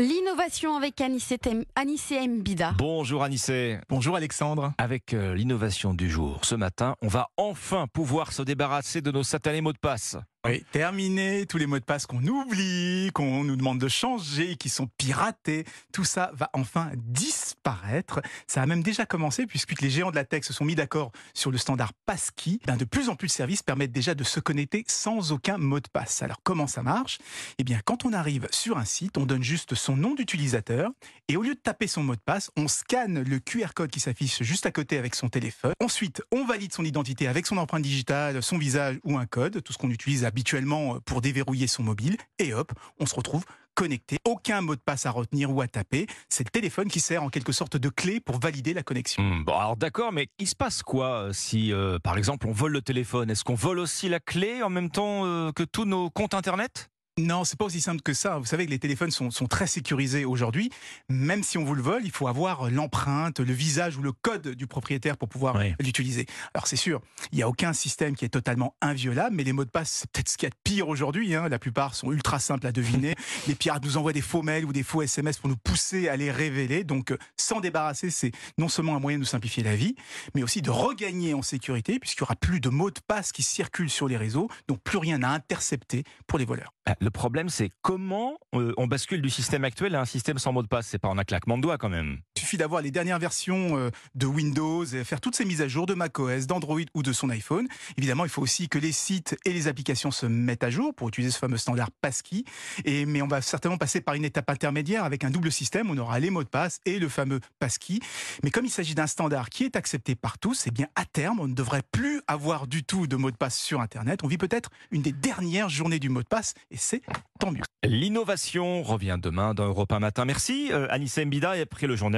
L'innovation avec Anissé Mbida. Bonjour Anissé. Bonjour Alexandre. Avec euh, l'innovation du jour, ce matin, on va enfin pouvoir se débarrasser de nos satanés mots de passe. Oui, terminé tous les mots de passe qu'on oublie, qu'on nous demande de changer, qui sont piratés. Tout ça va enfin disparaître. Ça a même déjà commencé puisque les géants de la tech se sont mis d'accord sur le standard Passkey. Ben, de plus en plus de services permettent déjà de se connecter sans aucun mot de passe. Alors comment ça marche? Eh bien, quand on arrive sur un site, on donne juste son nom d'utilisateur et au lieu de taper son mot de passe, on scanne le QR code qui s'affiche juste à côté avec son téléphone. Ensuite, on valide son identité avec son empreinte digitale, son visage ou un code, tout ce qu'on utilise habituellement euh, pour déverrouiller son mobile. Et hop, on se retrouve connecté. Aucun mot de passe à retenir ou à taper. C'est le téléphone qui sert en quelque sorte de clé pour valider la connexion. Hmm, bon, alors d'accord, mais il se passe quoi euh, si, euh, par exemple, on vole le téléphone? Est-ce qu'on vole aussi la clé en même temps que tous nos comptes Internet? Non, c'est pas aussi simple que ça. Vous savez que les téléphones sont, très sécurisés aujourd'hui. Même si on vous le vole, il faut avoir l'empreinte, le visage ou le code du propriétaire pour pouvoir l'utiliser. Alors c'est sûr, il n'y a aucun système qui est totalement inviolable, mais les mots de passe, c'est peut-être ce qu'il y a de pire aujourd'hui. Hein. La plupart sont ultra simples à deviner. les pirates nous envoient des faux mails ou des faux SMS pour nous pousser à les révéler. Donc euh, s'en débarrasser, c'est non seulement un moyen de nous simplifier la vie, mais aussi de regagner en sécurité, puisqu'il n'y aura plus de mots de passe qui circulent sur les réseaux, donc plus rien à intercepter pour les voleurs. Ah, le problème, c'est comment euh, on bascule du système actuel à un système sans mot de passe. C'est pas en un claquement de doigts quand même. Suffit d'avoir les dernières versions euh, de Windows faire toutes ces mises à jour de macOS, d'Android ou de son iPhone. Évidemment, il faut aussi que les sites et les applications se mettent à jour pour utiliser ce fameux standard Passkey. Mais on va certainement passer par une étape intermédiaire avec un double système. On aura les mots de passe et le fameux Passkey. Mais comme il s'agit d'un standard qui est accepté par tous, eh bien à terme, on ne devrait plus avoir du tout de mot de passe sur Internet. On vit peut-être une des dernières journées du mot de passe et c'est tant mieux. L'innovation revient demain dans Europe 1 matin. Merci euh, Anissa Mbida et après le journal